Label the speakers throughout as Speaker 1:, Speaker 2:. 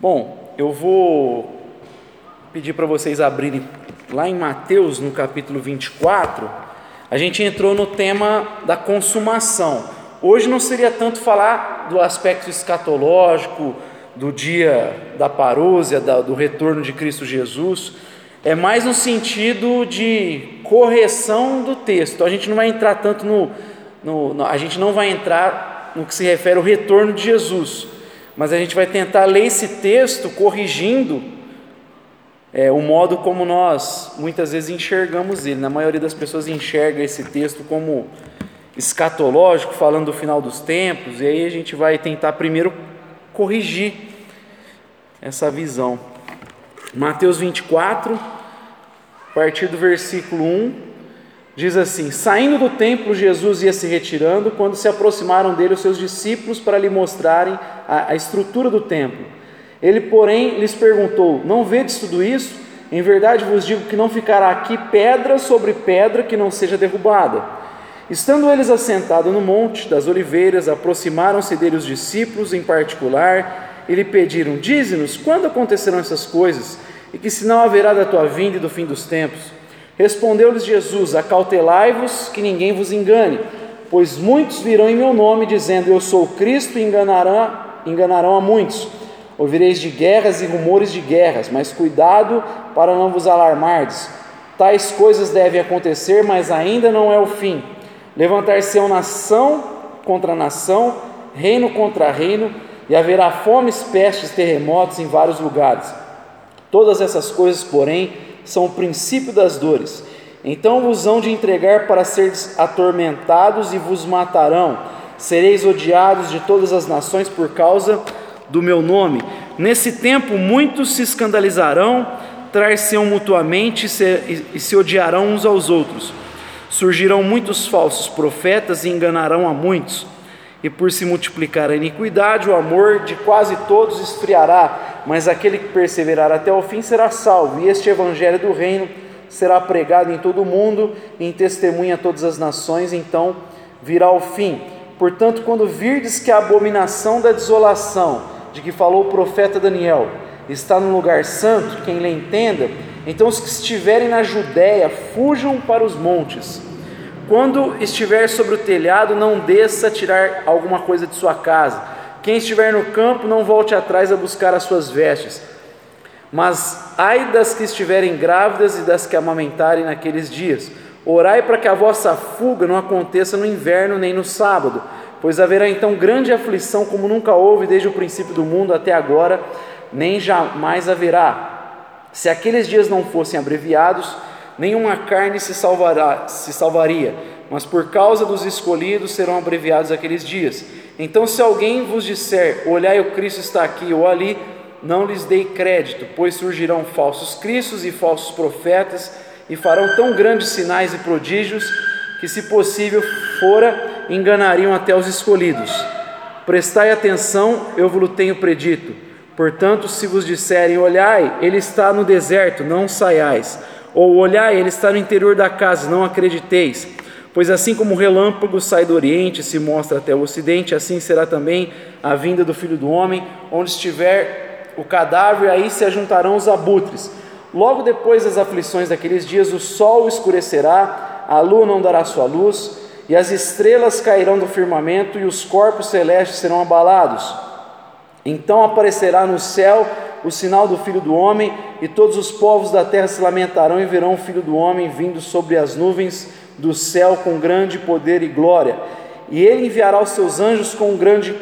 Speaker 1: Bom, eu vou pedir para vocês abrirem lá em Mateus, no capítulo 24. A gente entrou no tema da consumação. Hoje não seria tanto falar do aspecto escatológico, do dia da parúzia, do retorno de Cristo Jesus, é mais no sentido de correção do texto. A gente não vai entrar tanto no, no, a gente não vai entrar no que se refere ao retorno de Jesus, mas a gente vai tentar ler esse texto corrigindo é, o modo como nós muitas vezes enxergamos ele. Na maioria das pessoas enxerga esse texto como escatológico, falando do final dos tempos, e aí a gente vai tentar primeiro corrigir essa visão. Mateus 24, a partir do versículo 1, diz assim: Saindo do templo, Jesus ia se retirando, quando se aproximaram dele os seus discípulos para lhe mostrarem a, a estrutura do templo. Ele, porém, lhes perguntou: Não vedes tudo isso? Em verdade vos digo que não ficará aqui pedra sobre pedra que não seja derrubada. Estando eles assentados no monte das oliveiras, aproximaram-se dele os discípulos em particular e lhe pediram: Dize-nos quando acontecerão essas coisas e que sinal haverá da tua vinda e do fim dos tempos. Respondeu-lhes Jesus: Acautelai-vos que ninguém vos engane, pois muitos virão em meu nome dizendo: Eu sou Cristo e enganarão, enganarão a muitos. Ouvireis de guerras e rumores de guerras, mas cuidado para não vos alarmardes. Tais coisas devem acontecer, mas ainda não é o fim. Levantar-se-ão nação contra nação, reino contra reino, e haverá fomes, pestes, terremotos em vários lugares. Todas essas coisas, porém, são o princípio das dores. Então vos hão de entregar para seres atormentados e vos matarão. Sereis odiados de todas as nações por causa do meu nome. Nesse tempo muitos se escandalizarão, trar-se-ão mutuamente e se odiarão uns aos outros. Surgirão muitos falsos profetas e enganarão a muitos. E por se multiplicar a iniquidade, o amor de quase todos esfriará, mas aquele que perseverar até o fim será salvo. E este evangelho do reino será pregado em todo o mundo, em testemunha a todas as nações, então virá o fim. Portanto, quando virdes que a abominação da desolação, de que falou o profeta Daniel, está no lugar santo, quem lhe entenda, então os que estiverem na Judéia fujam para os montes. Quando estiver sobre o telhado, não desça tirar alguma coisa de sua casa. Quem estiver no campo, não volte atrás a buscar as suas vestes. Mas ai das que estiverem grávidas e das que amamentarem naqueles dias. Orai para que a vossa fuga não aconteça no inverno nem no sábado, pois haverá então grande aflição como nunca houve desde o princípio do mundo até agora, nem jamais haverá. Se aqueles dias não fossem abreviados, nenhuma carne se, salvará, se salvaria, mas por causa dos escolhidos serão abreviados aqueles dias. Então, se alguém vos disser, olhai, o Cristo está aqui ou ali, não lhes dei crédito, pois surgirão falsos cristos e falsos profetas, e farão tão grandes sinais e prodígios, que, se possível fora, enganariam até os escolhidos. Prestai atenção, eu vos tenho predito. Portanto, se vos disserem, olhai, ele está no deserto, não saiais. Ou olhai, ele está no interior da casa, não acrediteis. Pois assim como o relâmpago sai do oriente e se mostra até o ocidente, assim será também a vinda do filho do homem, onde estiver o cadáver, aí se ajuntarão os abutres. Logo depois das aflições daqueles dias, o sol escurecerá, a lua não dará sua luz, e as estrelas cairão do firmamento, e os corpos celestes serão abalados. Então aparecerá no céu o sinal do Filho do Homem, e todos os povos da terra se lamentarão e verão o Filho do Homem vindo sobre as nuvens do céu com grande poder e glória. E ele enviará os seus anjos com um grande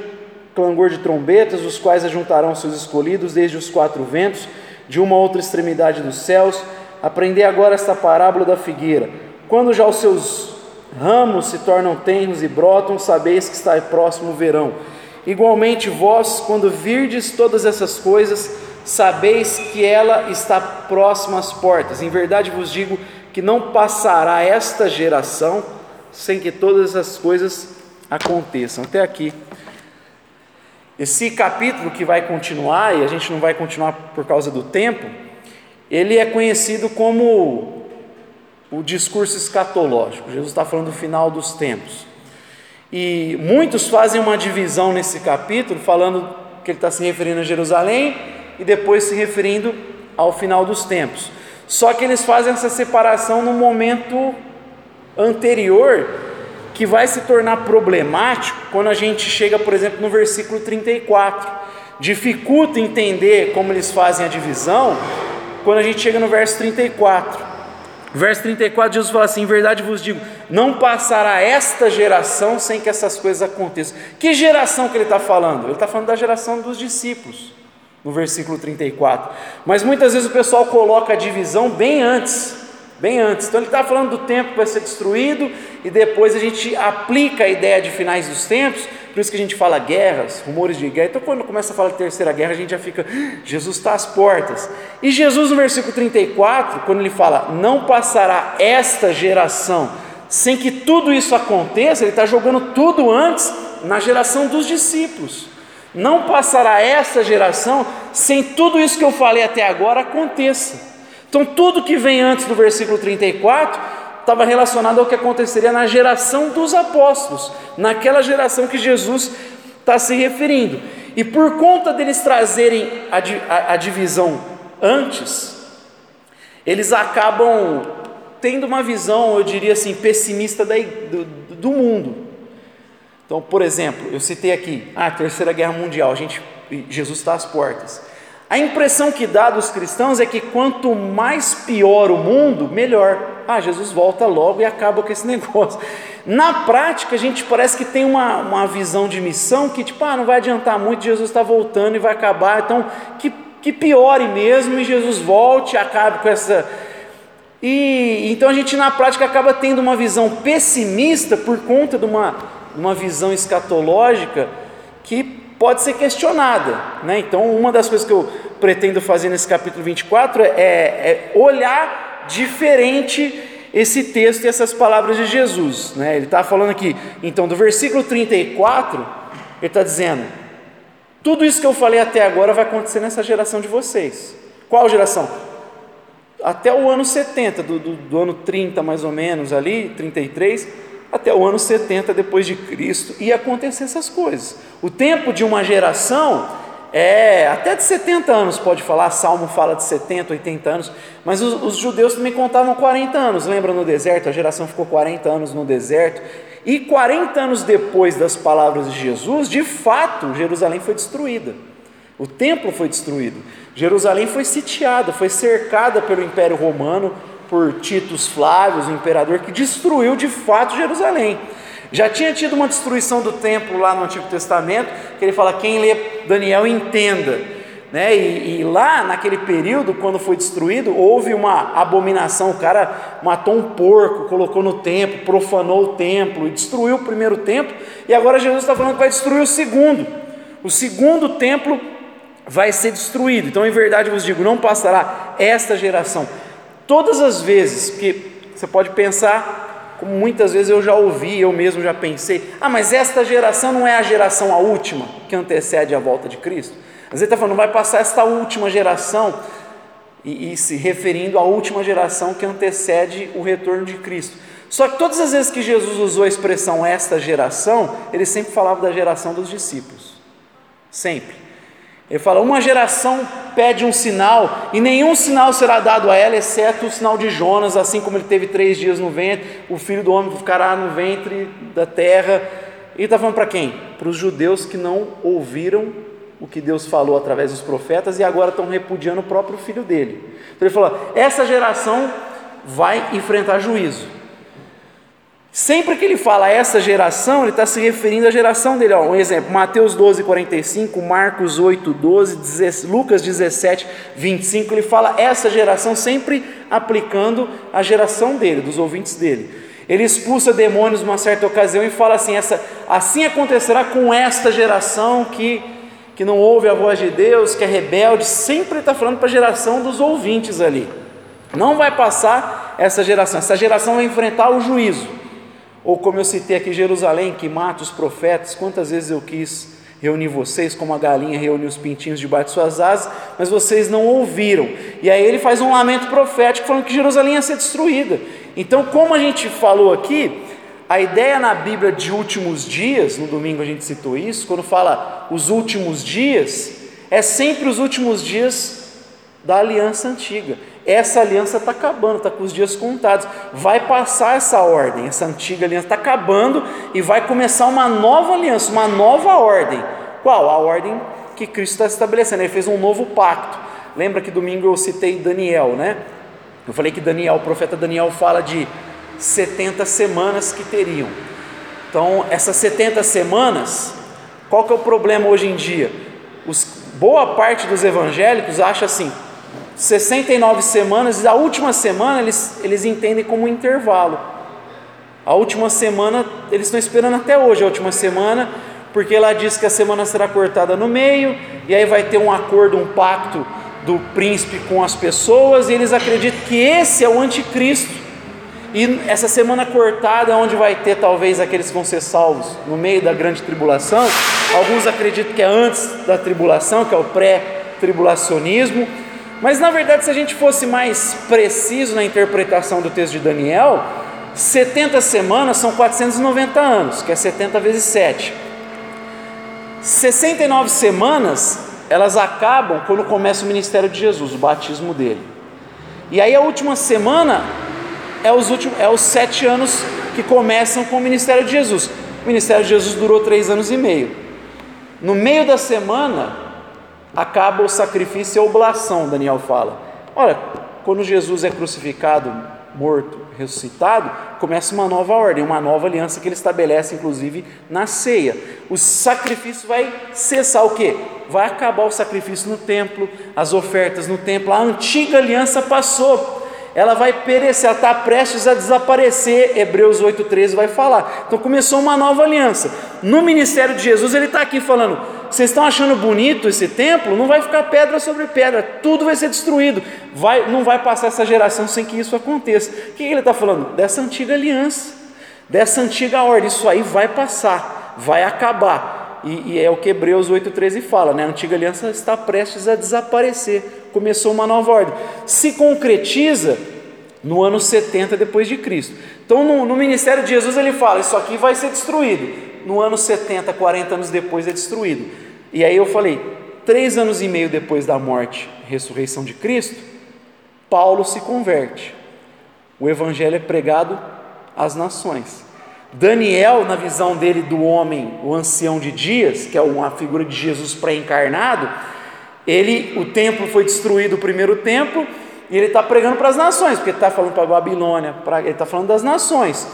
Speaker 1: clangor de trombetas, os quais ajuntarão seus escolhidos desde os quatro ventos, de uma outra extremidade dos céus. Aprendei agora esta parábola da figueira. Quando já os seus ramos se tornam tenros e brotam, sabeis que está próximo o verão. Igualmente, vós, quando virdes todas essas coisas, sabeis que ela está próxima às portas. Em verdade vos digo que não passará esta geração sem que todas essas coisas aconteçam. Até aqui. Esse capítulo que vai continuar, e a gente não vai continuar por causa do tempo, ele é conhecido como o discurso escatológico. Jesus está falando do final dos tempos. E muitos fazem uma divisão nesse capítulo, falando que ele está se referindo a Jerusalém e depois se referindo ao final dos tempos. Só que eles fazem essa separação no momento anterior, que vai se tornar problemático quando a gente chega, por exemplo, no versículo 34. Dificulta entender como eles fazem a divisão quando a gente chega no verso 34. Verso 34, Jesus fala assim: Em verdade vos digo, não passará esta geração sem que essas coisas aconteçam. Que geração que ele está falando? Ele está falando da geração dos discípulos, no versículo 34. Mas muitas vezes o pessoal coloca a divisão bem antes bem antes. Então ele está falando do tempo que vai ser destruído e depois a gente aplica a ideia de finais dos tempos, por isso que a gente fala guerras, rumores de guerra. Então quando começa a falar de terceira guerra, a gente já fica, ah, Jesus está às portas. E Jesus no versículo 34, quando ele fala, não passará esta geração sem que tudo isso aconteça, ele está jogando tudo antes na geração dos discípulos. Não passará esta geração sem tudo isso que eu falei até agora aconteça. Então, tudo que vem antes do versículo 34 estava relacionado ao que aconteceria na geração dos apóstolos, naquela geração que Jesus está se referindo. E por conta deles trazerem a, a, a divisão antes, eles acabam tendo uma visão, eu diria assim, pessimista da, do, do mundo. Então, por exemplo, eu citei aqui, ah, a Terceira Guerra Mundial, a gente, Jesus está às portas. A impressão que dá dos cristãos é que quanto mais pior o mundo, melhor. Ah, Jesus volta logo e acaba com esse negócio. Na prática, a gente parece que tem uma, uma visão de missão que, tipo, ah, não vai adiantar muito, Jesus está voltando e vai acabar, então que, que piore mesmo e Jesus volte acabe com essa. E então a gente na prática acaba tendo uma visão pessimista por conta de uma, uma visão escatológica que pode ser questionada. Né? Então, uma das coisas que eu pretendo fazer nesse capítulo 24 é, é olhar diferente esse texto e essas palavras de Jesus. Né? Ele está falando aqui, então, do versículo 34, ele está dizendo: tudo isso que eu falei até agora vai acontecer nessa geração de vocês. Qual geração? Até o ano 70, do, do, do ano 30 mais ou menos ali, 33 até o ano 70 depois de Cristo ia acontecer essas coisas. O tempo de uma geração é até de 70 anos, pode falar, Salmo fala de 70, 80 anos, mas os, os judeus também contavam 40 anos, lembra no deserto? A geração ficou 40 anos no deserto, e 40 anos depois das palavras de Jesus, de fato, Jerusalém foi destruída. O templo foi destruído. Jerusalém foi sitiada, foi cercada pelo Império Romano, por Titus Flávio, o imperador, que destruiu de fato Jerusalém. Já tinha tido uma destruição do templo lá no Antigo Testamento, que ele fala: quem lê Daniel entenda. Né? E, e, lá naquele período, quando foi destruído, houve uma abominação. O cara matou um porco, colocou no templo, profanou o templo e destruiu o primeiro templo. E agora Jesus está falando que vai destruir o segundo. O segundo templo vai ser destruído. Então, em verdade, vos digo: não passará esta geração Todas as vezes que você pode pensar, como muitas vezes eu já ouvi, eu mesmo já pensei, ah, mas esta geração não é a geração a última que antecede a volta de Cristo. Às vezes está falando, vai passar esta última geração, e, e se referindo à última geração que antecede o retorno de Cristo. Só que todas as vezes que Jesus usou a expressão esta geração, ele sempre falava da geração dos discípulos. Sempre. Ele fala: uma geração pede um sinal, e nenhum sinal será dado a ela, exceto o sinal de Jonas, assim como ele teve três dias no ventre, o filho do homem ficará no ventre da terra. E está falando para quem? Para os judeus que não ouviram o que Deus falou através dos profetas e agora estão repudiando o próprio filho dele. Então ele falou: essa geração vai enfrentar juízo. Sempre que ele fala essa geração, ele está se referindo à geração dele. Um exemplo, Mateus 12, 45, Marcos 8, 12, Lucas 17, 25, ele fala essa geração sempre aplicando a geração dele, dos ouvintes dele. Ele expulsa demônios numa certa ocasião e fala assim: essa, assim acontecerá com esta geração que, que não ouve a voz de Deus, que é rebelde. Sempre está falando para a geração dos ouvintes ali. Não vai passar essa geração, essa geração vai enfrentar o juízo. Ou como eu citei aqui, Jerusalém, que mata os profetas, quantas vezes eu quis reunir vocês, como a galinha reuniu os pintinhos debaixo de suas asas, mas vocês não ouviram. E aí ele faz um lamento profético falando que Jerusalém ia ser destruída. Então, como a gente falou aqui, a ideia na Bíblia de últimos dias, no domingo a gente citou isso, quando fala os últimos dias, é sempre os últimos dias da aliança antiga. Essa aliança está acabando, está com os dias contados. Vai passar essa ordem, essa antiga aliança está acabando e vai começar uma nova aliança, uma nova ordem. Qual? A ordem que Cristo está estabelecendo. Ele fez um novo pacto. Lembra que domingo eu citei Daniel, né? Eu falei que Daniel, o profeta Daniel fala de 70 semanas que teriam. Então, essas 70 semanas, qual que é o problema hoje em dia? Os, boa parte dos evangélicos acha assim, 69 semanas, a última semana eles, eles entendem como um intervalo. A última semana, eles estão esperando até hoje a última semana, porque ela diz que a semana será cortada no meio, e aí vai ter um acordo, um pacto do príncipe com as pessoas, e eles acreditam que esse é o anticristo. E essa semana cortada, é onde vai ter talvez aqueles que vão ser salvos no meio da grande tribulação, alguns acreditam que é antes da tribulação, que é o pré-tribulacionismo, mas na verdade, se a gente fosse mais preciso na interpretação do texto de Daniel, 70 semanas são 490 anos, que é 70 vezes 7. 69 semanas, elas acabam quando começa o ministério de Jesus, o batismo dele. E aí a última semana é os, últimos, é os sete anos que começam com o ministério de Jesus. O ministério de Jesus durou três anos e meio. No meio da semana, acaba o sacrifício e a oblação, Daniel fala. Olha, quando Jesus é crucificado, morto, ressuscitado, começa uma nova ordem, uma nova aliança que ele estabelece, inclusive, na ceia. O sacrifício vai cessar o quê? Vai acabar o sacrifício no templo, as ofertas no templo, a antiga aliança passou ela vai perecer, ela está prestes a desaparecer. Hebreus 8,13 vai falar. Então começou uma nova aliança. No ministério de Jesus, ele está aqui falando: vocês estão achando bonito esse templo? Não vai ficar pedra sobre pedra, tudo vai ser destruído. Vai, não vai passar essa geração sem que isso aconteça. O que ele está falando? Dessa antiga aliança, dessa antiga ordem. Isso aí vai passar, vai acabar. E, e é o que Hebreus 8,13 fala, né? A antiga aliança está prestes a desaparecer começou uma nova ordem. Se concretiza no ano 70 depois de Cristo. Então, no, no, ministério de Jesus, ele fala: Isso aqui vai ser destruído. No ano 70, 40 anos depois, é destruído. E aí eu falei: três anos e meio depois da morte ressurreição de Cristo, Paulo se converte. O evangelho é pregado às nações. Daniel, na visão dele do homem, o ancião de dias, que é uma figura de Jesus pré-encarnado, ele, o templo foi destruído, o primeiro templo, e ele está pregando para as nações, porque ele está falando para a Babilônia, pra, ele está falando das nações.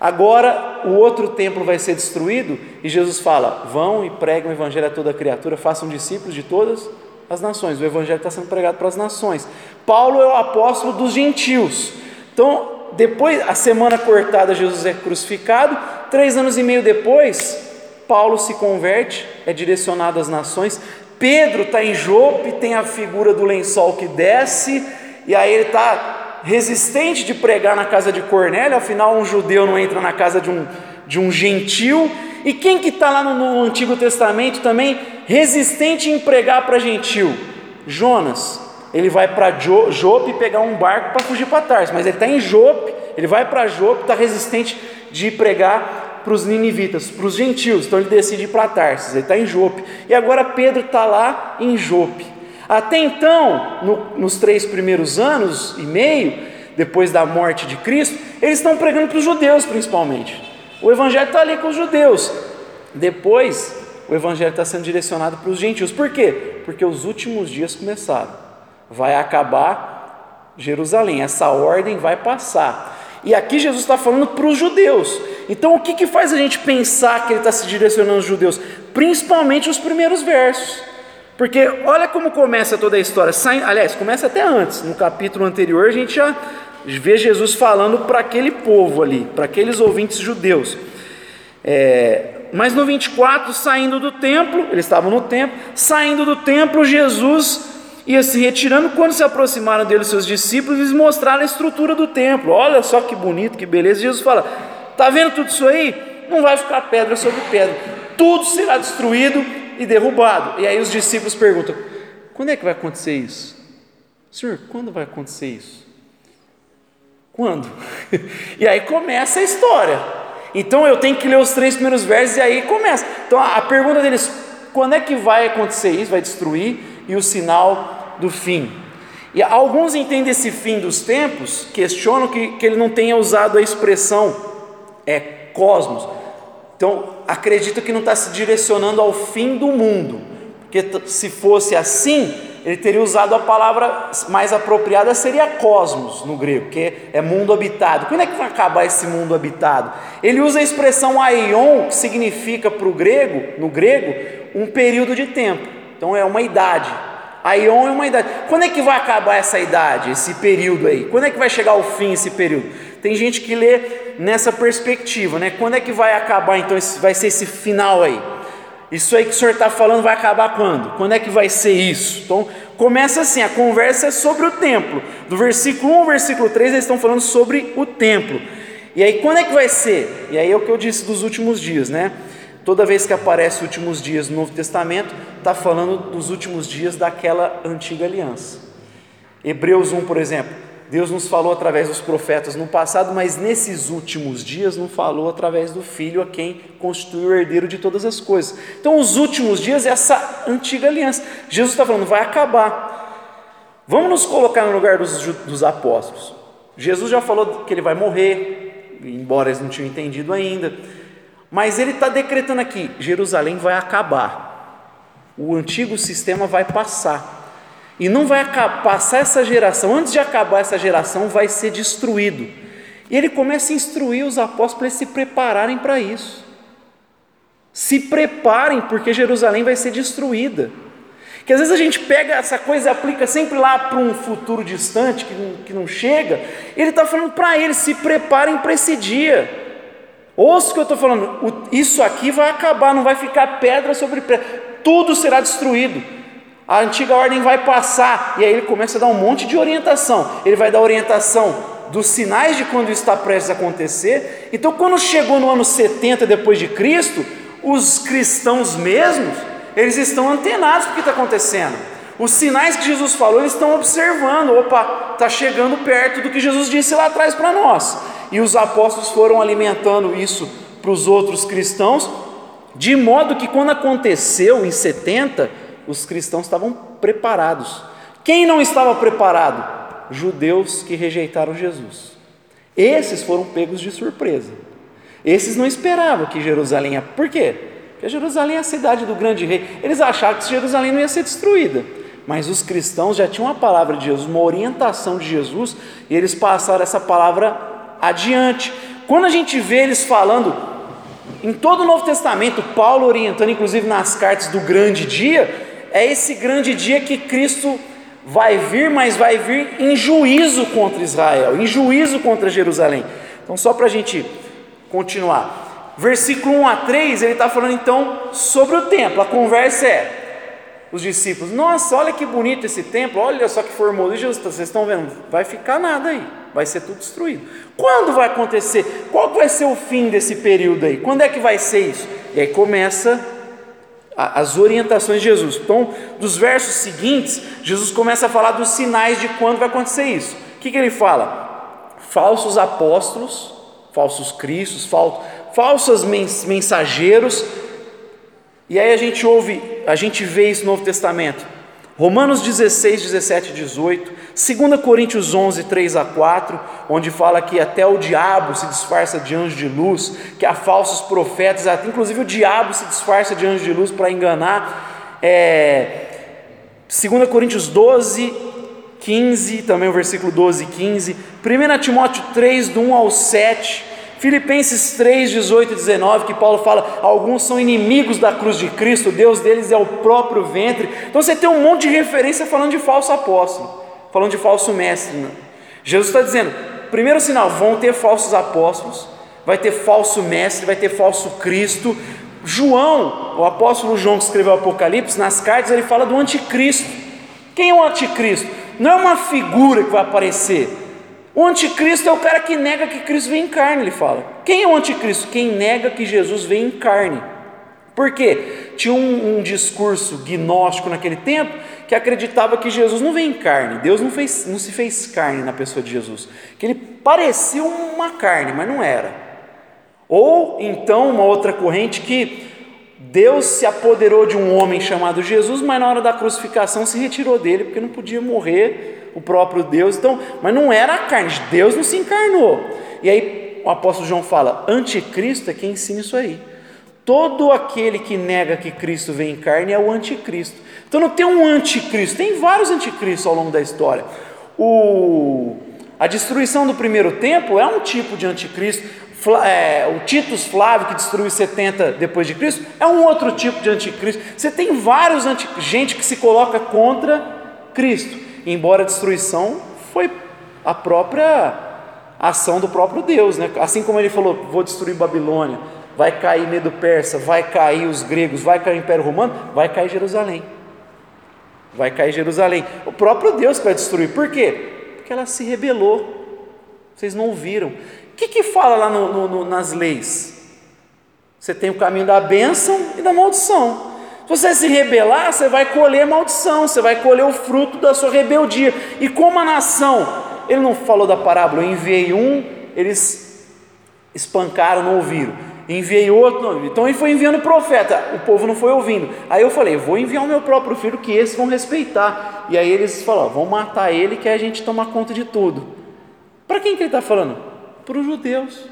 Speaker 1: Agora o outro templo vai ser destruído, e Jesus fala: vão e pregam o evangelho a toda criatura, façam discípulos de todas as nações. O evangelho está sendo pregado para as nações. Paulo é o apóstolo dos gentios. Então, depois, a semana cortada, Jesus é crucificado. Três anos e meio depois, Paulo se converte, é direcionado às nações. Pedro está em Jope, tem a figura do lençol que desce, e aí ele está resistente de pregar na casa de Cornélio, afinal um judeu não entra na casa de um, de um gentil, e quem que está lá no, no, Antigo Testamento também resistente em pregar para gentil? Jonas, ele vai para Jope pegar um barco para fugir para Tarso, mas ele está em Jope, ele vai para Jope, está resistente de pregar para os ninivitas, para os gentios, então ele decide ir para Tarsis, ele está em Jope, e agora Pedro está lá em Jope. Até então, no, nos três primeiros anos e meio, depois da morte de Cristo, eles estão pregando para os judeus principalmente. O evangelho está ali com os judeus. Depois, o evangelho está sendo direcionado para os gentios. Por quê? Porque os últimos dias começaram. Vai acabar Jerusalém, essa ordem vai passar. E aqui Jesus está falando para os judeus. Então, o que, que faz a gente pensar que ele está se direcionando aos judeus? Principalmente os primeiros versos. Porque olha como começa toda a história. Sai, aliás, começa até antes. No capítulo anterior, a gente já vê Jesus falando para aquele povo ali, para aqueles ouvintes judeus. É, mas no 24, saindo do templo, eles estavam no templo, saindo do templo, Jesus ia se retirando. Quando se aproximaram dele seus discípulos, eles mostraram a estrutura do templo. Olha só que bonito, que beleza. Jesus fala: Está vendo tudo isso aí? Não vai ficar pedra sobre pedra, tudo será destruído e derrubado. E aí os discípulos perguntam: quando é que vai acontecer isso? Senhor, quando vai acontecer isso? Quando? e aí começa a história. Então eu tenho que ler os três primeiros versos e aí começa. Então a pergunta deles: quando é que vai acontecer isso? Vai destruir e o sinal do fim. E alguns entendem esse fim dos tempos, questionam que, que ele não tenha usado a expressão é cosmos. Então, acredito que não está se direcionando ao fim do mundo, porque se fosse assim, ele teria usado a palavra mais apropriada, seria cosmos no grego, que é mundo habitado. Quando é que vai acabar esse mundo habitado? Ele usa a expressão aion, que significa para o grego, no grego, um período de tempo. Então é uma idade. Aion é uma idade. Quando é que vai acabar essa idade, esse período aí? Quando é que vai chegar ao fim esse período? Tem gente que lê nessa perspectiva, né? Quando é que vai acabar então? Vai ser esse final aí? Isso aí que o senhor está falando vai acabar quando? Quando é que vai ser isso? Então, começa assim: a conversa é sobre o templo. Do versículo 1 ao versículo 3, eles estão falando sobre o templo. E aí, quando é que vai ser? E aí é o que eu disse dos últimos dias, né? Toda vez que aparece últimos dias no Novo Testamento, está falando dos últimos dias daquela antiga aliança. Hebreus 1, por exemplo, Deus nos falou através dos profetas no passado, mas nesses últimos dias não falou através do Filho, a quem constitui o herdeiro de todas as coisas. Então, os últimos dias é essa antiga aliança. Jesus está falando, vai acabar. Vamos nos colocar no lugar dos, dos apóstolos. Jesus já falou que ele vai morrer, embora eles não tinham entendido ainda, mas ele está decretando aqui: Jerusalém vai acabar, o antigo sistema vai passar. E não vai passar essa geração, antes de acabar essa geração, vai ser destruído. E ele começa a instruir os apóstolos para eles se prepararem para isso. Se preparem, porque Jerusalém vai ser destruída. Que às vezes a gente pega essa coisa e aplica sempre lá para um futuro distante, que não, que não chega. Ele está falando para eles: se preparem para esse dia. Ouça o que eu estou falando, isso aqui vai acabar, não vai ficar pedra sobre pedra, tudo será destruído a antiga ordem vai passar, e aí ele começa a dar um monte de orientação. Ele vai dar orientação dos sinais de quando está prestes a acontecer. Então, quando chegou no ano 70 depois de Cristo, os cristãos mesmos, eles estão antenados com o que está acontecendo. Os sinais que Jesus falou, eles estão observando. Opa, está chegando perto do que Jesus disse lá atrás para nós. E os apóstolos foram alimentando isso para os outros cristãos, de modo que quando aconteceu em 70, os cristãos estavam preparados. Quem não estava preparado? Judeus que rejeitaram Jesus. Esses foram pegos de surpresa. Esses não esperavam que Jerusalém. Por quê? Porque Jerusalém é a cidade do grande rei. Eles achavam que Jerusalém não ia ser destruída. Mas os cristãos já tinham uma palavra de Jesus, uma orientação de Jesus, e eles passaram essa palavra adiante. Quando a gente vê eles falando, em todo o Novo Testamento, Paulo orientando, inclusive nas cartas do grande dia, é esse grande dia que Cristo vai vir, mas vai vir em juízo contra Israel, em juízo contra Jerusalém. Então, só para a gente continuar, versículo 1 a 3, ele está falando então sobre o templo. A conversa é: os discípulos, nossa, olha que bonito esse templo, olha só que formoso. Jesus, vocês estão vendo? Vai ficar nada aí, vai ser tudo destruído. Quando vai acontecer? Qual vai ser o fim desse período aí? Quando é que vai ser isso? E aí começa as orientações de Jesus. Então, dos versos seguintes, Jesus começa a falar dos sinais de quando vai acontecer isso. O que, que ele fala? Falsos apóstolos, falsos cristos, falsos mensageiros. E aí a gente ouve, a gente vê isso no Novo Testamento. Romanos 16, 17 e 18, 2 Coríntios 11, 3 a 4, onde fala que até o diabo se disfarça de anjo de luz, que há falsos profetas, inclusive o diabo se disfarça de anjo de luz para enganar. É, 2 Coríntios 12, 15, também o versículo 12 e 15, 1 Timóteo 3, do 1 ao 7, Filipenses 3, 18 e 19, que Paulo fala: alguns são inimigos da cruz de Cristo, Deus deles é o próprio ventre. Então você tem um monte de referência falando de falso apóstolo, falando de falso mestre. Né? Jesus está dizendo: primeiro sinal, vão ter falsos apóstolos, vai ter falso mestre, vai ter falso Cristo. João, o apóstolo João que escreveu o Apocalipse, nas cartas ele fala do anticristo. Quem é o anticristo? Não é uma figura que vai aparecer, o anticristo é o cara que nega que Cristo vem em carne, ele fala. Quem é o anticristo? Quem nega que Jesus vem em carne. Por quê? Tinha um, um, discurso gnóstico naquele tempo que acreditava que Jesus não vem em carne, Deus não, fez, não se fez carne na pessoa de Jesus, que ele parecia uma carne, mas não era. Ou então uma outra corrente que Deus se apoderou de um homem chamado Jesus, mas na hora da crucificação se retirou dele, porque não podia morrer o próprio Deus. Então, mas não era a carne, Deus não se encarnou. E aí o apóstolo João fala: anticristo é quem ensina isso aí. Todo aquele que nega que Cristo vem em carne é o anticristo. Então não tem um anticristo, tem vários anticristos ao longo da história. O, a destruição do primeiro templo é um tipo de anticristo. É, o Titus Flávio, que destruiu 70 depois de Cristo, é um outro tipo de anticristo. Você tem vários anti, gente que se coloca contra Cristo, embora a destruição foi a própria ação do próprio Deus, né? assim como ele falou: vou destruir Babilônia, vai cair Medo Persa, vai cair os gregos, vai cair o Império Romano, vai cair Jerusalém. Vai cair Jerusalém. O próprio Deus vai destruir. Por quê? Porque ela se rebelou. Vocês não ouviram. O que, que fala lá no, no, no, nas leis? Você tem o caminho da bênção e da maldição. Você se rebelar, você vai colher maldição, você vai colher o fruto da sua rebeldia. E como a nação, ele não falou da parábola, eu enviei um, eles espancaram, não ouviram enviei outro, então ele foi enviando profeta, o povo não foi ouvindo. Aí eu falei, vou enviar o meu próprio filho que esses vão respeitar. E aí eles falaram, vão matar ele que a gente toma conta de tudo. Para quem que ele está falando? Para os judeus,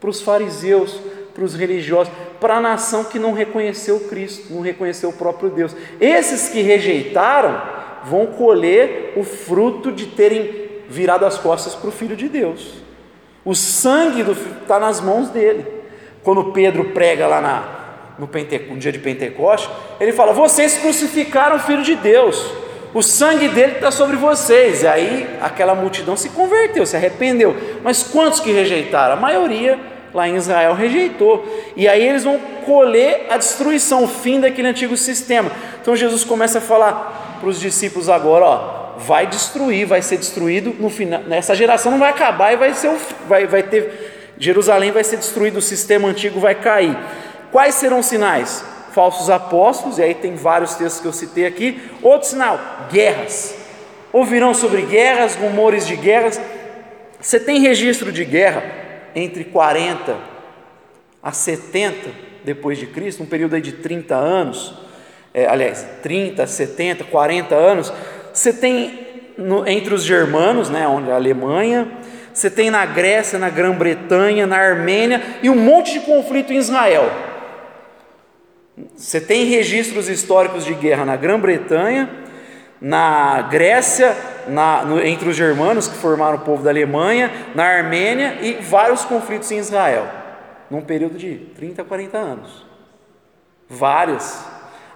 Speaker 1: para os fariseus, para os religiosos, para a nação que não reconheceu Cristo, não reconheceu o próprio Deus. Esses que rejeitaram vão colher o fruto de terem virado as costas para o Filho de Deus. O sangue está nas mãos dele. Quando Pedro prega lá na, no, no dia de Pentecostes, ele fala: Vocês crucificaram o Filho de Deus, o sangue dele está sobre vocês. E aí aquela multidão se converteu, se arrependeu. Mas quantos que rejeitaram? A maioria lá em Israel rejeitou. E aí eles vão colher a destruição, o fim daquele antigo sistema. Então Jesus começa a falar para os discípulos agora: ó, vai destruir, vai ser destruído no final. Essa geração não vai acabar e vai ser, vai, vai ter Jerusalém vai ser destruído, o sistema antigo vai cair. Quais serão os sinais? Falsos apóstolos, e aí tem vários textos que eu citei aqui. Outro sinal: guerras. Ouvirão sobre guerras, rumores de guerras. Você tem registro de guerra entre 40 a 70 depois de Cristo, um período aí de 30 anos, é, aliás, 30, 70, 40 anos. Você tem no, entre os germanos, né, onde a Alemanha, você tem na Grécia, na Grã-Bretanha, na Armênia e um monte de conflito em Israel. Você tem registros históricos de guerra na Grã-Bretanha, na Grécia, na, no, entre os germanos que formaram o povo da Alemanha, na Armênia e vários conflitos em Israel, num período de 30, 40 anos. Vários.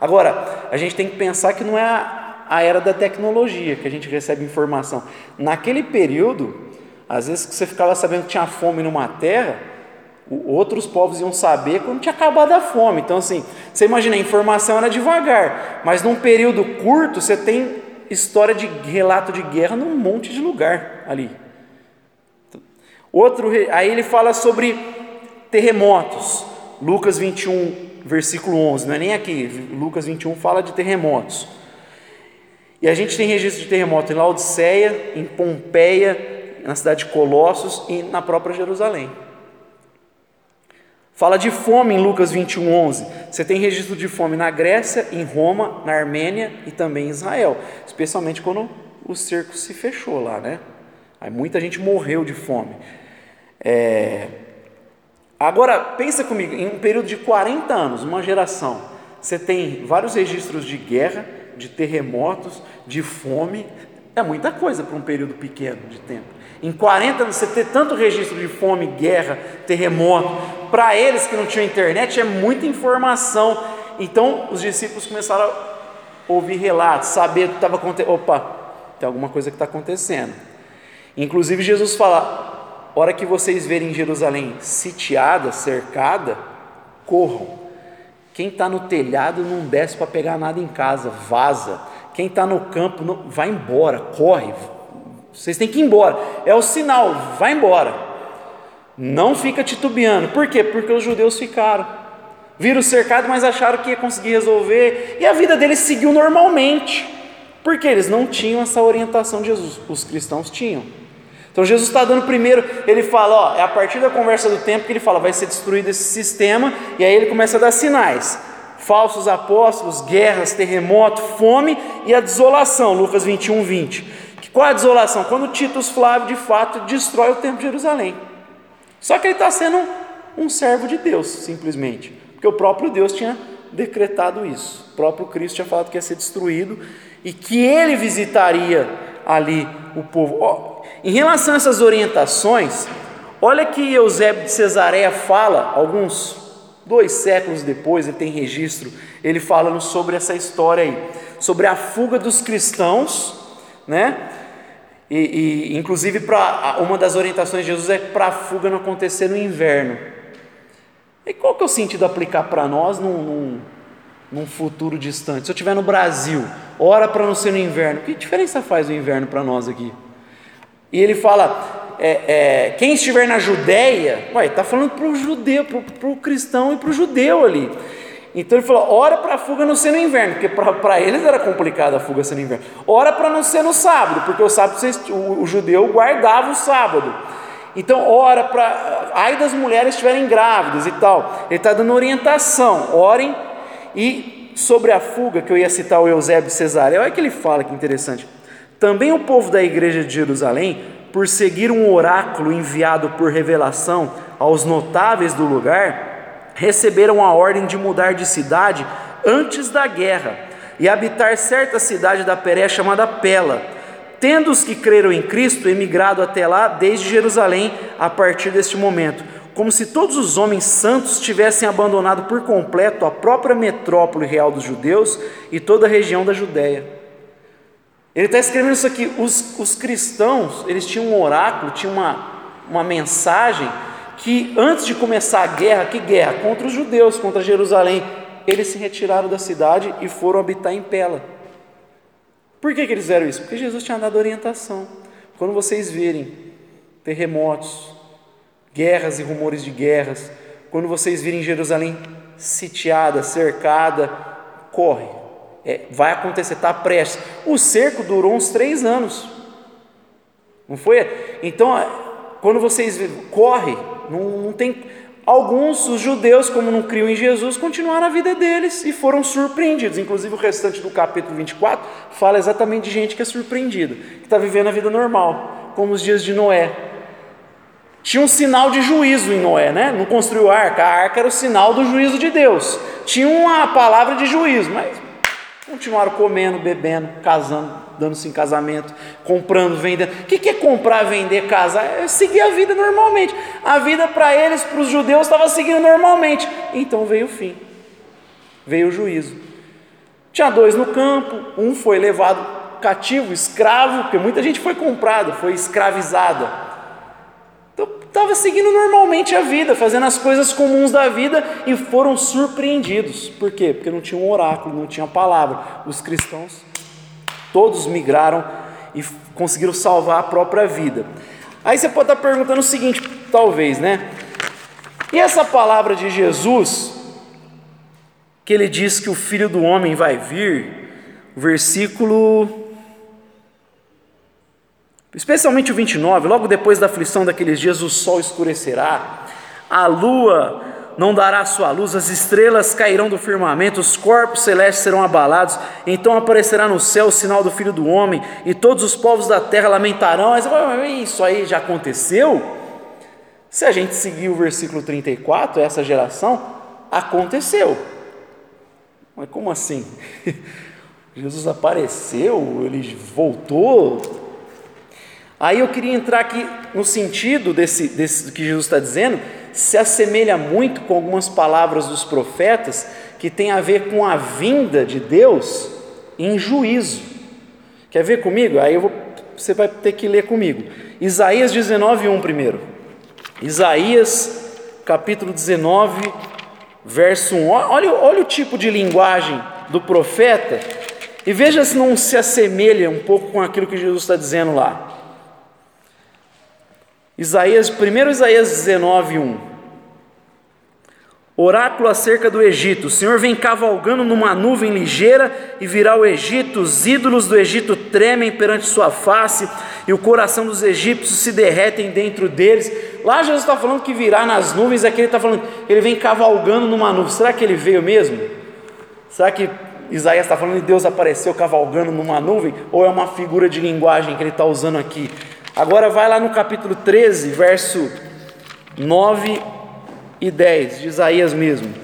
Speaker 1: Agora, a gente tem que pensar que não é a, a era da tecnologia que a gente recebe informação. Naquele período, às vezes você ficava sabendo que tinha fome numa terra, outros povos iam saber quando tinha acabado a fome. Então, assim, você imagina, a informação era devagar, mas num período curto você tem história de relato de guerra num monte de lugar ali. Outro, aí ele fala sobre terremotos. Lucas 21, versículo 11, não é nem aqui, Lucas 21 fala de terremotos. E a gente tem registro de terremoto em Laodiceia, em Pompeia, na cidade de Colossos e na própria Jerusalém. Fala de fome em Lucas 21, 11. Você tem registro de fome na Grécia, em Roma, na Armênia e também em Israel, especialmente quando o cerco se fechou lá, né? Aí muita gente morreu de fome. É... Agora, pensa comigo, em um período de 40 anos, uma geração, você tem vários registros de guerra, de terremotos, de fome, é muita coisa para um período pequeno de tempo. Em 40 anos, você ter tanto registro de fome, guerra, terremoto, para eles que não tinham internet, é muita informação. Então, os discípulos começaram a ouvir relatos, saber o que estava acontecendo. Opa, tem alguma coisa que está acontecendo. Inclusive, Jesus fala: hora que vocês verem Jerusalém sitiada, cercada, corram. Quem está no telhado não desce para pegar nada em casa, vaza. Quem está no campo, não, vai embora, corre, vocês têm que ir embora. É o sinal, vai embora. Não fica titubeando. Por quê? Porque os judeus ficaram. Viram cercado, mas acharam que ia conseguir resolver. E a vida deles seguiu normalmente. Porque eles não tinham essa orientação de Jesus. Os cristãos tinham. Então Jesus está dando primeiro, ele fala, ó, é a partir da conversa do tempo que ele fala, vai ser destruído esse sistema, e aí ele começa a dar sinais. falsos apóstolos, guerras, terremoto, fome e a desolação, Lucas 21, 20. Qual a desolação? Quando Titus Flávio de fato destrói o templo de Jerusalém. Só que ele está sendo um servo de Deus, simplesmente, porque o próprio Deus tinha decretado isso. O próprio Cristo tinha falado que ia ser destruído e que ele visitaria ali o povo. Oh, em relação a essas orientações, olha que Eusébio de Cesareia fala, alguns dois séculos depois, ele tem registro, ele falando sobre essa história aí, sobre a fuga dos cristãos, né? E, e inclusive para uma das orientações de Jesus é para a fuga não acontecer no inverno. E qual que é o sentido aplicar para nós num, num, num, futuro distante? Se eu estiver no Brasil, ora para não ser no inverno, que diferença faz o inverno para nós aqui? E ele fala: é, é, quem estiver na Judéia, está falando para o judeu, para o cristão e para o judeu ali. Então ele falou: ora para a fuga não ser no inverno, porque para eles era complicado a fuga ser no inverno. Ora para não ser no sábado, porque o sábado o, o judeu guardava o sábado. Então, ora para. Ai das mulheres estiverem grávidas e tal. Ele está dando orientação. Orem. E sobre a fuga, que eu ia citar o Eusébio Cesareia, olha que ele fala que interessante. Também o povo da igreja de Jerusalém, por seguir um oráculo enviado por revelação aos notáveis do lugar, receberam a ordem de mudar de cidade antes da guerra e habitar certa cidade da Pérea chamada Pela tendo os que creram em Cristo emigrado até lá desde Jerusalém a partir deste momento, como se todos os homens santos tivessem abandonado por completo a própria metrópole real dos judeus e toda a região da Judéia. Ele está escrevendo isso aqui. Os, os cristãos, eles tinham um oráculo, tinham uma, uma mensagem que antes de começar a guerra, que guerra? Contra os judeus, contra Jerusalém, eles se retiraram da cidade e foram habitar em Pela. Por que, que eles fizeram isso? Porque Jesus tinha dado orientação. Quando vocês virem terremotos, guerras e rumores de guerras, quando vocês virem Jerusalém sitiada, cercada, corre. É, vai acontecer, está prestes. O cerco durou uns três anos. Não foi? Então, quando vocês corre, não, não tem Alguns, os judeus, como não criam em Jesus, continuaram a vida deles e foram surpreendidos. Inclusive, o restante do capítulo 24 fala exatamente de gente que é surpreendida, que está vivendo a vida normal, como os dias de Noé. Tinha um sinal de juízo em Noé, né? Não construiu a arca, a arca era o sinal do juízo de Deus. Tinha uma palavra de juízo, mas continuaram comendo, bebendo, casando, dando-se em casamento, comprando, vendendo. O que é comprar, vender, casar? É seguir a vida normalmente. A vida para eles, para os judeus, estava seguindo normalmente. Então veio o fim, veio o juízo. Tinha dois no campo, um foi levado cativo, escravo, porque muita gente foi comprada, foi escravizada. Estava seguindo normalmente a vida, fazendo as coisas comuns da vida e foram surpreendidos. Por quê? Porque não tinha um oráculo, não tinha palavra. Os cristãos Todos migraram e conseguiram salvar a própria vida. Aí você pode estar perguntando o seguinte, talvez, né? E essa palavra de Jesus, que ele diz que o filho do homem vai vir, versículo. Especialmente o 29, logo depois da aflição daqueles dias, o sol escurecerá, a lua não dará sua luz, as estrelas cairão do firmamento, os corpos celestes serão abalados, então aparecerá no céu o sinal do Filho do Homem, e todos os povos da terra lamentarão. Mas isso aí já aconteceu? Se a gente seguir o versículo 34, essa geração, aconteceu. Mas como assim? Jesus apareceu, ele voltou. Aí eu queria entrar aqui no sentido desse, desse que Jesus está dizendo se assemelha muito com algumas palavras dos profetas que tem a ver com a vinda de Deus em juízo. Quer ver comigo? Aí vou, você vai ter que ler comigo. Isaías 19, 1 primeiro. Isaías capítulo 19, verso 1. Olha, olha o tipo de linguagem do profeta e veja se não se assemelha um pouco com aquilo que Jesus está dizendo lá. Isaías, 1 Isaías 19, 1. Oráculo acerca do Egito: O Senhor vem cavalgando numa nuvem ligeira e virá o Egito. Os ídolos do Egito tremem perante sua face e o coração dos egípcios se derretem dentro deles. Lá Jesus está falando que virá nas nuvens, aqui ele está falando ele vem cavalgando numa nuvem. Será que ele veio mesmo? Será que Isaías está falando que Deus apareceu cavalgando numa nuvem? Ou é uma figura de linguagem que ele está usando aqui? Agora vai lá no capítulo 13, verso 9 e 10, de Isaías mesmo.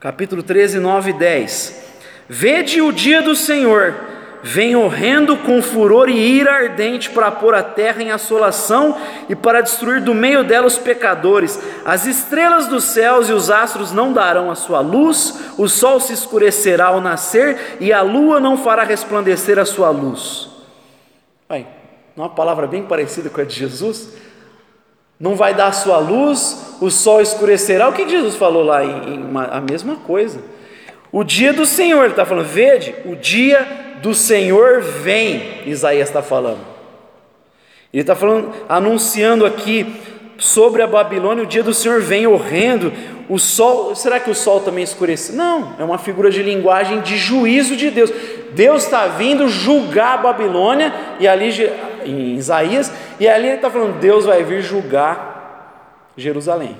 Speaker 1: Capítulo 13, 9 e 10. Vede o dia do Senhor, vem horrendo com furor e ira ardente para pôr a terra em assolação e para destruir do meio dela os pecadores. As estrelas dos céus e os astros não darão a sua luz, o sol se escurecerá ao nascer e a lua não fará resplandecer a sua luz. Aí, uma palavra bem parecida com a de Jesus. Não vai dar a sua luz, o sol escurecerá. O que Jesus falou lá? Em uma, a mesma coisa. O dia do Senhor, ele está falando, vede, o dia do Senhor vem, Isaías está falando. Ele está falando, anunciando aqui sobre a Babilônia, o dia do Senhor vem horrendo, o sol, será que o sol também escureceu? Não, é uma figura de linguagem de juízo de Deus. Deus está vindo julgar a Babilônia, e ali em Isaías, e ali ele está falando, Deus vai vir julgar Jerusalém.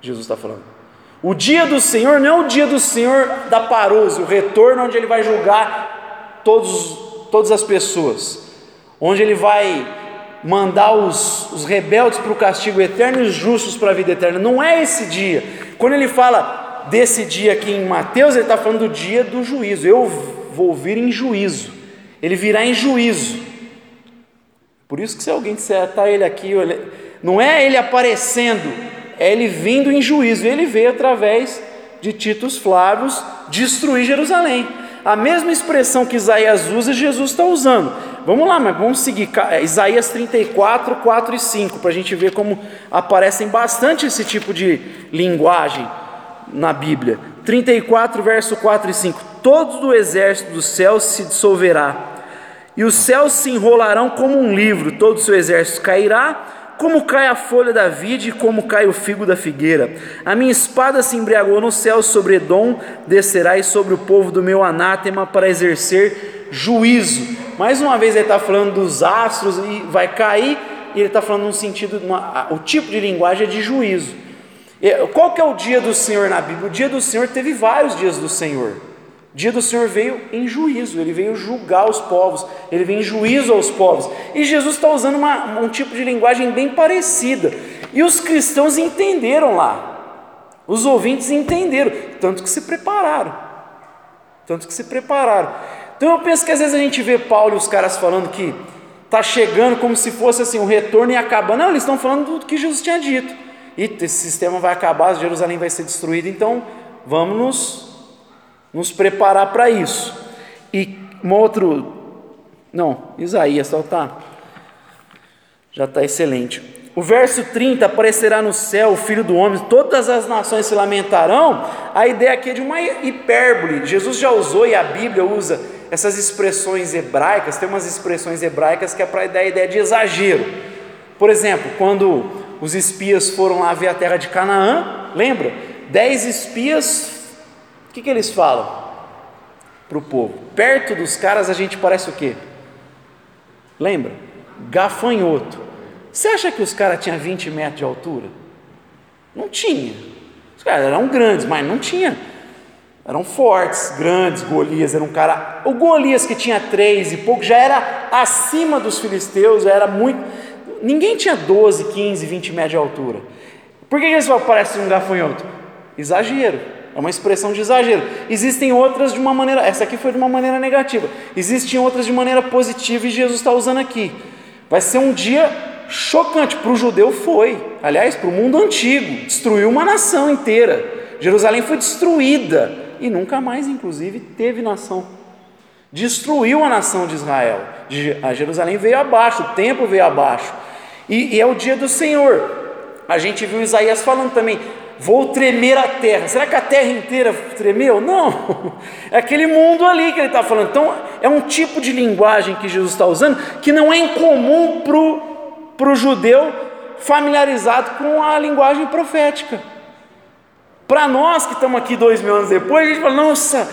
Speaker 1: Jesus está falando. O dia do Senhor não é o dia do Senhor da parousa, o retorno onde ele vai julgar todos, todas as pessoas, onde ele vai mandar os, os rebeldes para o castigo eterno e os justos para a vida eterna. Não é esse dia. Quando ele fala desse dia aqui em Mateus, ele está falando do dia do juízo. Eu vou vir em juízo. Ele virá em juízo. Por isso que se alguém disser, está ele aqui, não é ele aparecendo, é ele vindo em juízo. Ele veio através de Titus Flávios destruir Jerusalém. A mesma expressão que Isaías usa, Jesus está usando. Vamos lá, mas vamos seguir. É, Isaías 34, 4 e 5, para a gente ver como aparecem bastante esse tipo de linguagem na Bíblia. 34, verso 4 e 5: Todo o exército do céu se dissolverá, e os céus se enrolarão como um livro, todo o seu exército cairá como cai a folha da vide como cai o figo da figueira. A minha espada se embriagou no céu, sobre Edom descerá e sobre o povo do meu anátema para exercer juízo. Mais uma vez ele está falando dos astros e vai cair, e ele está falando no sentido, uma, o tipo de linguagem é de juízo. Qual que é o dia do Senhor na Bíblia? O dia do Senhor teve vários dias do Senhor. Dia do Senhor veio em juízo, ele veio julgar os povos, ele veio em juízo aos povos. E Jesus está usando uma, um tipo de linguagem bem parecida. E os cristãos entenderam lá, os ouvintes entenderam, tanto que se prepararam. Tanto que se prepararam. Então eu penso que às vezes a gente vê Paulo e os caras falando que está chegando como se fosse assim, o retorno e acabando. Não, eles estão falando do que Jesus tinha dito. E esse sistema vai acabar, Jerusalém vai ser destruída, então vamos nos nos preparar para isso. E um outro, não, Isaías, só tá, já está excelente. O verso 30, aparecerá no céu o filho do homem, todas as nações se lamentarão. A ideia aqui é de uma hipérbole. Jesus já usou e a Bíblia usa essas expressões hebraicas, tem umas expressões hebraicas que é para dar a ideia de exagero. Por exemplo, quando os espias foram lá ver a terra de Canaã, lembra? Dez espias o que, que eles falam para o povo? Perto dos caras a gente parece o quê? Lembra? Gafanhoto. Você acha que os caras tinham 20 metros de altura? Não tinha. Os caras eram grandes, mas não tinha. Eram fortes, grandes, Golias era um cara. O Golias que tinha três e pouco já era acima dos filisteus, era muito. Ninguém tinha 12, 15, 20 metros de altura. Por que eles falam parece um gafanhoto? Exagero. É uma expressão de exagero. Existem outras de uma maneira, essa aqui foi de uma maneira negativa. Existem outras de maneira positiva e Jesus está usando aqui. Vai ser um dia chocante. Para o judeu foi. Aliás, para o mundo antigo. Destruiu uma nação inteira. Jerusalém foi destruída. E nunca mais, inclusive, teve nação. Destruiu a nação de Israel. A Jerusalém veio abaixo, o templo veio abaixo. E, e é o dia do Senhor. A gente viu Isaías falando também: vou tremer a terra. Será que a terra inteira tremeu? Não, é aquele mundo ali que ele está falando. Então, é um tipo de linguagem que Jesus está usando que não é incomum para o judeu familiarizado com a linguagem profética. Para nós que estamos aqui dois mil anos depois, a gente fala: nossa,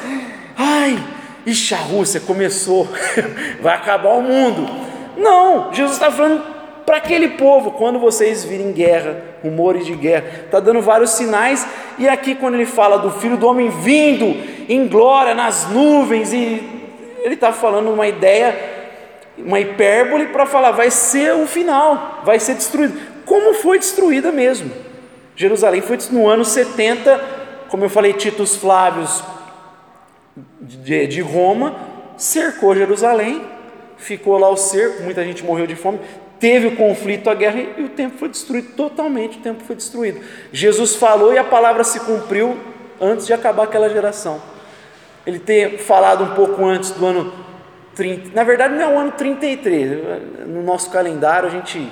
Speaker 1: ai, ixi, a Rússia começou, vai acabar o mundo. Não, Jesus está falando para aquele povo, quando vocês virem guerra, rumores de guerra, está dando vários sinais, e aqui quando ele fala do filho do homem vindo em glória nas nuvens, e ele está falando uma ideia, uma hipérbole para falar, vai ser o final, vai ser destruído, como foi destruída mesmo. Jerusalém foi no ano 70, como eu falei, Titus Flávios de, de Roma cercou Jerusalém, ficou lá o cerco, muita gente morreu de fome, teve o conflito, a guerra e o templo foi destruído totalmente. O templo foi destruído. Jesus falou e a palavra se cumpriu antes de acabar aquela geração. Ele ter falado um pouco antes do ano 30, na verdade não é o ano 33, no nosso calendário a gente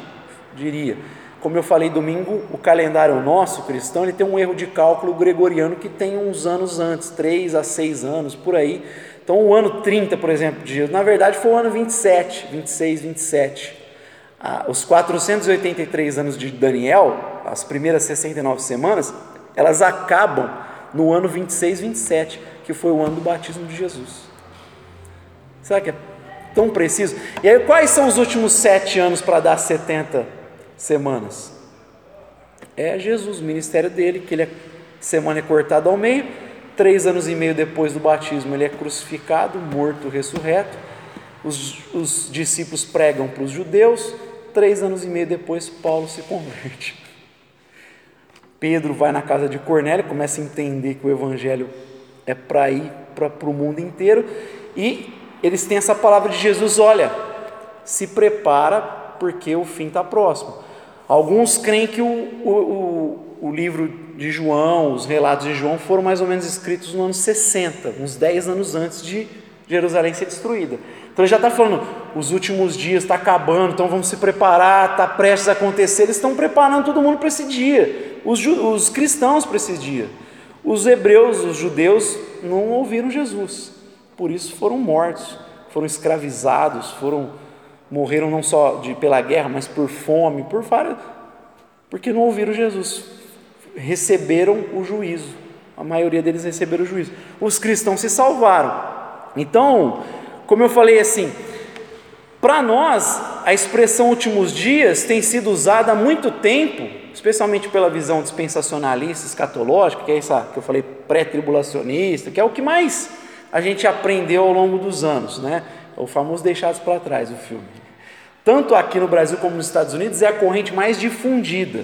Speaker 1: diria. Como eu falei domingo, o calendário nosso cristão ele tem um erro de cálculo gregoriano que tem uns anos antes, 3 a 6 anos por aí. Então o ano 30, por exemplo, de Jesus, na verdade foi o ano 27, 26, 27 ah, os 483 anos de Daniel, as primeiras 69 semanas, elas acabam no ano 26, 27, que foi o ano do batismo de Jesus. Será que é tão preciso? E aí, quais são os últimos sete anos para dar 70 semanas? É Jesus, o ministério dele, que ele é, semana é cortada ao meio, três anos e meio depois do batismo, ele é crucificado, morto, ressurreto. Os, os discípulos pregam para os judeus, Três anos e meio depois, Paulo se converte. Pedro vai na casa de Cornélio, começa a entender que o evangelho é para ir para o mundo inteiro, e eles têm essa palavra de Jesus: olha, se prepara, porque o fim está próximo. Alguns creem que o, o, o, o, livro de João, os relatos de João, foram mais ou menos escritos no ano 60, uns 10 anos antes de Jerusalém ser destruída. Então ele já está falando, os últimos dias está acabando, então vamos se preparar, está prestes a acontecer. Eles estão preparando todo mundo para esse dia, os, os cristãos para esse dia. Os hebreus, os judeus, não ouviram Jesus, por isso foram mortos, foram escravizados, foram morreram não só de, pela guerra, mas por fome, por várias, porque não ouviram Jesus, receberam o juízo. A maioria deles receberam o juízo. Os cristãos se salvaram. Então, como eu falei assim, para nós, a expressão últimos dias tem sido usada há muito tempo, especialmente pela visão dispensacionalista, escatológica, que é essa que eu falei pré-tribulacionista, que é o que mais a gente aprendeu ao longo dos anos, né? O famoso Deixados para Trás, o filme. Tanto aqui no Brasil como nos Estados Unidos é a corrente mais difundida.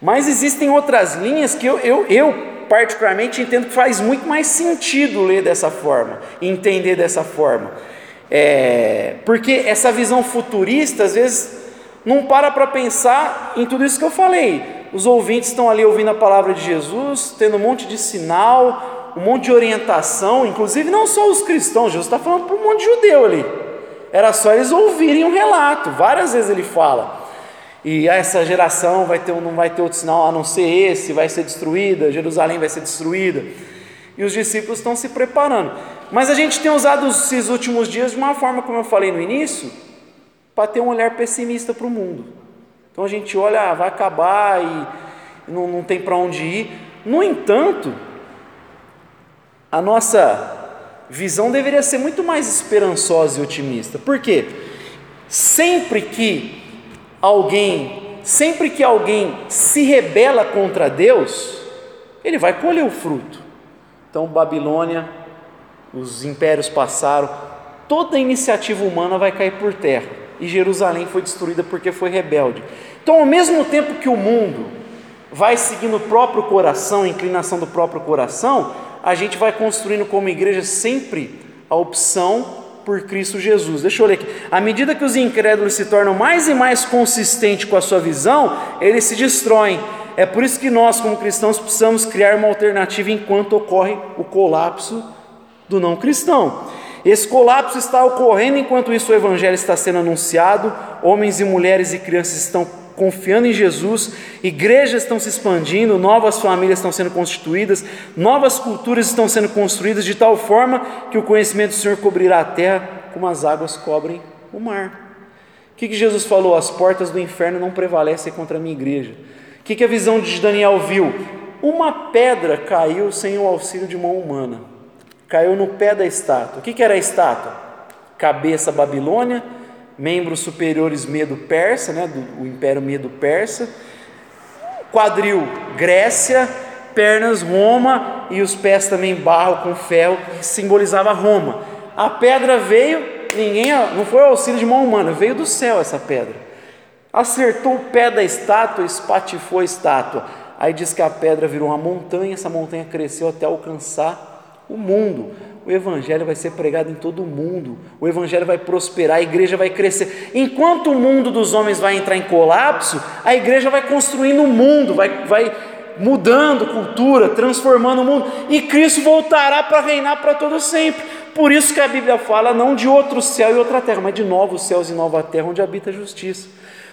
Speaker 1: Mas existem outras linhas que eu, eu, eu particularmente, entendo que faz muito mais sentido ler dessa forma, entender dessa forma. É, porque essa visão futurista, às vezes, não para para pensar em tudo isso que eu falei. Os ouvintes estão ali ouvindo a palavra de Jesus, tendo um monte de sinal, um monte de orientação, inclusive não só os cristãos, Jesus está falando para um monte de judeu ali. Era só eles ouvirem um relato, várias vezes ele fala e essa geração vai ter, não vai ter outro sinal a não ser esse, vai ser destruída, Jerusalém vai ser destruída. E os discípulos estão se preparando. Mas a gente tem usado esses últimos dias de uma forma, como eu falei no início, para ter um olhar pessimista para o mundo. Então a gente olha, ah, vai acabar e não, não tem para onde ir. No entanto, a nossa visão deveria ser muito mais esperançosa e otimista. Por quê? Sempre que alguém, sempre que alguém se rebela contra Deus, ele vai colher o fruto. Então, Babilônia, os impérios passaram, toda iniciativa humana vai cair por terra. E Jerusalém foi destruída porque foi rebelde. Então, ao mesmo tempo que o mundo vai seguindo o próprio coração, a inclinação do próprio coração, a gente vai construindo como igreja sempre a opção por Cristo Jesus. Deixa eu ler aqui. À medida que os incrédulos se tornam mais e mais consistentes com a sua visão, eles se destroem. É por isso que nós, como cristãos, precisamos criar uma alternativa enquanto ocorre o colapso do não cristão. Esse colapso está ocorrendo enquanto isso o evangelho está sendo anunciado, homens e mulheres e crianças estão confiando em Jesus, igrejas estão se expandindo, novas famílias estão sendo constituídas, novas culturas estão sendo construídas de tal forma que o conhecimento do Senhor cobrirá a terra como as águas cobrem o mar. O que, que Jesus falou? As portas do inferno não prevalecem contra a minha igreja. O que, que a visão de Daniel viu? Uma pedra caiu sem o auxílio de mão humana, caiu no pé da estátua. O que, que era a estátua? Cabeça Babilônia, membros superiores Medo-Persa, né, do o Império Medo-Persa, quadril Grécia, pernas Roma e os pés também barro com ferro, que simbolizava Roma. A pedra veio, ninguém, não foi auxílio de mão humana, veio do céu essa pedra. Acertou o pé da estátua, espatifou a estátua. Aí diz que a pedra virou uma montanha, essa montanha cresceu até alcançar o mundo. O evangelho vai ser pregado em todo o mundo. O evangelho vai prosperar, a igreja vai crescer. Enquanto o mundo dos homens vai entrar em colapso, a igreja vai construindo o mundo, vai, vai mudando cultura, transformando o mundo, e Cristo voltará para reinar para todo sempre. Por isso que a Bíblia fala não de outro céu e outra terra, mas de novos céus e nova terra onde habita a justiça.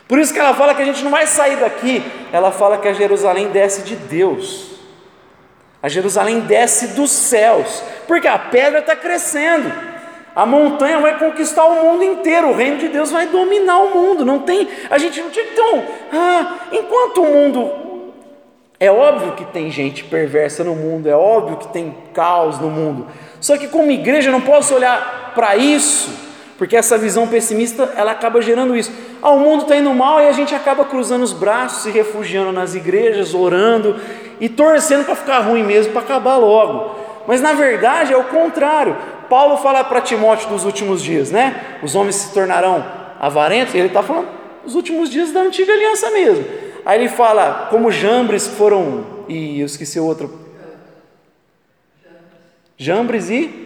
Speaker 1: Por isso que ela fala que a gente não vai sair daqui, ela fala que a Jerusalém desce de Deus. A Jerusalém desce dos céus, porque a pedra está crescendo. A montanha vai conquistar o mundo inteiro, o reino de Deus vai dominar o mundo. Não tem, a gente não tinha que ah, enquanto o mundo é óbvio que tem gente perversa no mundo, é óbvio que tem caos no mundo. Só que como igreja eu não posso olhar para isso, porque essa visão pessimista ela acaba gerando isso. Ah, o mundo está indo mal e a gente acaba cruzando os braços, se refugiando nas igrejas, orando e torcendo para ficar ruim mesmo, para acabar logo. Mas na verdade é o contrário. Paulo fala para Timóteo dos últimos dias, né? Os homens se tornarão avarentos, e ele está falando dos últimos dias da antiga aliança mesmo. Aí ele fala como Jambres foram, e eu esqueci o outro. Jambres e?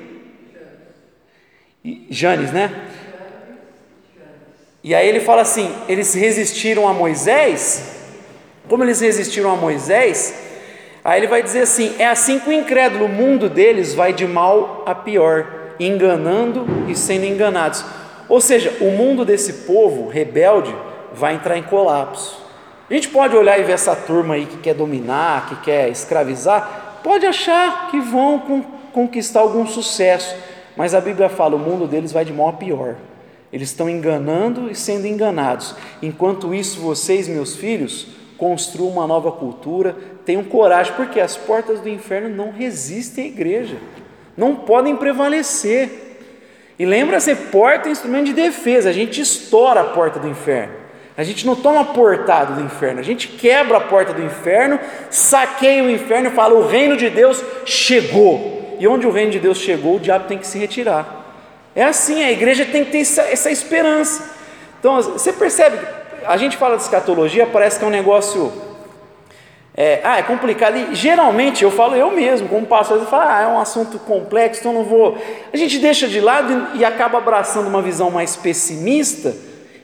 Speaker 1: Janes, né? E aí ele fala assim: eles resistiram a Moisés. Como eles resistiram a Moisés? Aí ele vai dizer assim: é assim que o incrédulo, o mundo deles vai de mal a pior, enganando e sendo enganados. Ou seja, o mundo desse povo rebelde vai entrar em colapso. A gente pode olhar e ver essa turma aí que quer dominar, que quer escravizar, pode achar que vão conquistar algum sucesso, mas a Bíblia fala: o mundo deles vai de mal a pior. Eles estão enganando e sendo enganados. Enquanto isso, vocês, meus filhos, construam uma nova cultura, tenham coragem, porque as portas do inferno não resistem à igreja, não podem prevalecer. E lembra-se, porta é instrumento de defesa, a gente estoura a porta do inferno. A gente não toma portado do inferno, a gente quebra a porta do inferno, saqueia o inferno e fala: o reino de Deus chegou. E onde o reino de Deus chegou, o diabo tem que se retirar. É assim, a igreja tem que ter essa, essa esperança. Então, você percebe, a gente fala de escatologia, parece que é um negócio. É, ah, é complicado. E geralmente eu falo eu mesmo, como pastor, eu falo, ah, é um assunto complexo, então não vou. A gente deixa de lado e, e acaba abraçando uma visão mais pessimista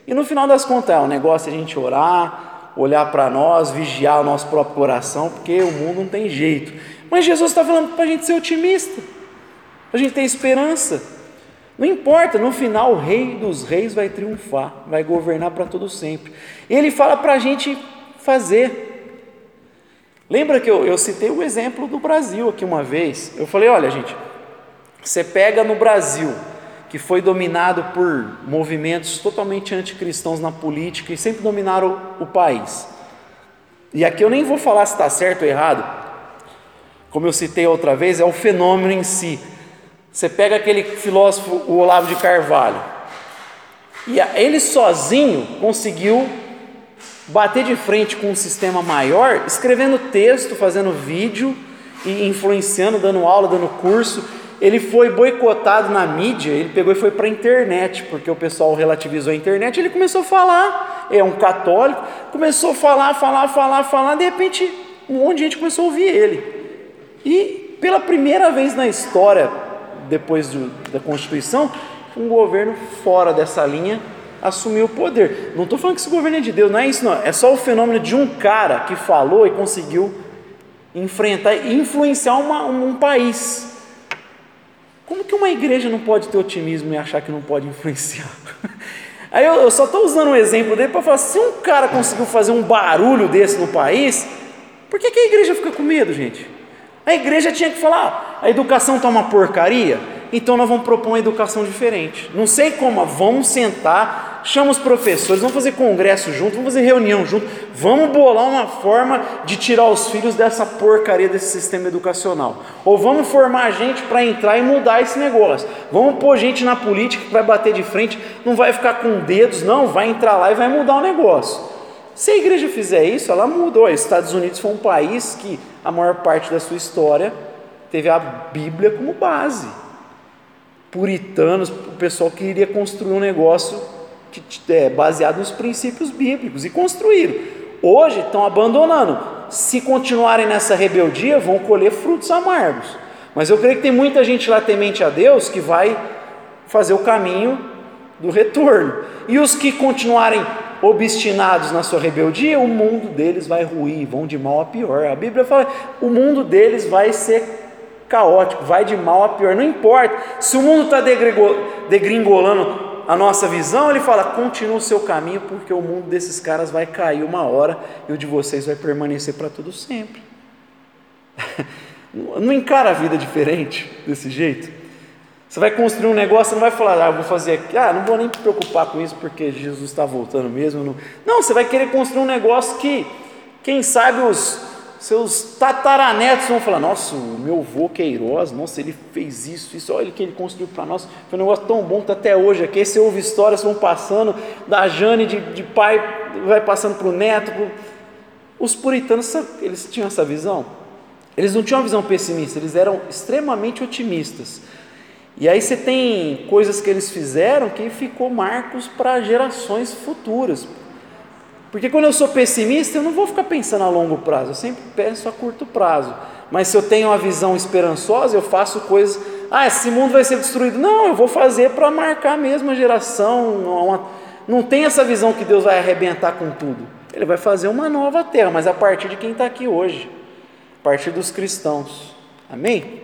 Speaker 1: e no final das contas, é o negócio a gente orar, olhar para nós, vigiar o nosso próprio coração, porque o mundo não tem jeito. Mas Jesus está falando para a gente ser otimista, para a gente ter esperança. Não importa, no final o Rei dos Reis vai triunfar, vai governar para todo sempre. Ele fala para a gente fazer. Lembra que eu, eu citei o exemplo do Brasil aqui uma vez? Eu falei: olha, gente, você pega no Brasil que foi dominado por movimentos totalmente anticristãos na política e sempre dominaram o, o país. E aqui eu nem vou falar se está certo ou errado, como eu citei outra vez, é o fenômeno em si. Você pega aquele filósofo, o Olavo de Carvalho, e ele sozinho conseguiu bater de frente com um sistema maior, escrevendo texto, fazendo vídeo e influenciando, dando aula, dando curso ele foi boicotado na mídia, ele pegou e foi para a internet, porque o pessoal relativizou a internet, ele começou a falar, é um católico, começou a falar, falar, falar, falar, de repente um monte de gente começou a ouvir ele. E pela primeira vez na história, depois do, da Constituição, um governo fora dessa linha assumiu o poder. Não estou falando que esse governo é de Deus, não é isso não, é só o fenômeno de um cara que falou e conseguiu enfrentar e influenciar uma, um país. Como que uma igreja não pode ter otimismo e achar que não pode influenciar? Aí eu, eu só estou usando um exemplo dele para falar: se um cara conseguiu fazer um barulho desse no país, por que, que a igreja fica com medo, gente? A igreja tinha que falar: a educação está uma porcaria, então nós vamos propor uma educação diferente. Não sei como, vamos sentar, chama os professores, vamos fazer congresso junto, vamos fazer reunião junto, vamos bolar uma forma de tirar os filhos dessa porcaria desse sistema educacional. Ou vamos formar gente para entrar e mudar esse negócio. Vamos pôr gente na política que vai bater de frente, não vai ficar com dedos, não, vai entrar lá e vai mudar o negócio. Se a igreja fizer isso, ela mudou. Os Estados Unidos foi um país que a maior parte da sua história teve a Bíblia como base. Puritanos, o pessoal queria construir um negócio que, é, baseado nos princípios bíblicos e construíram. Hoje estão abandonando. Se continuarem nessa rebeldia, vão colher frutos amargos. Mas eu creio que tem muita gente lá temente a Deus que vai fazer o caminho do retorno. E os que continuarem obstinados na sua rebeldia, o mundo deles vai ruir, vão de mal a pior. A Bíblia fala: o mundo deles vai ser caótico, vai de mal a pior. Não importa se o mundo está degringolando a nossa visão, ele fala: continua o seu caminho, porque o mundo desses caras vai cair uma hora e o de vocês vai permanecer para todo sempre. Não encara a vida diferente desse jeito? Você vai construir um negócio, não vai falar, ah, vou fazer aqui, ah, não vou nem me preocupar com isso porque Jesus está voltando mesmo. Não. não, você vai querer construir um negócio que, quem sabe, os seus tataranetos vão falar: nossa, o meu avô Queiroz, nossa, ele fez isso, isso, olha o que ele construiu para nós. Foi um negócio tão bom que até hoje aqui. Você ouve histórias vão passando, da Jane de, de pai, vai passando para o neto. Pro... Os puritanos, eles tinham essa visão. Eles não tinham uma visão pessimista, eles eram extremamente otimistas. E aí você tem coisas que eles fizeram que ficou marcos para gerações futuras. Porque quando eu sou pessimista, eu não vou ficar pensando a longo prazo, eu sempre penso a curto prazo. Mas se eu tenho uma visão esperançosa, eu faço coisas. Ah, esse mundo vai ser destruído. Não, eu vou fazer para marcar a mesma geração. Uma... Não tem essa visão que Deus vai arrebentar com tudo. Ele vai fazer uma nova terra, mas a partir de quem está aqui hoje, a partir dos cristãos. Amém?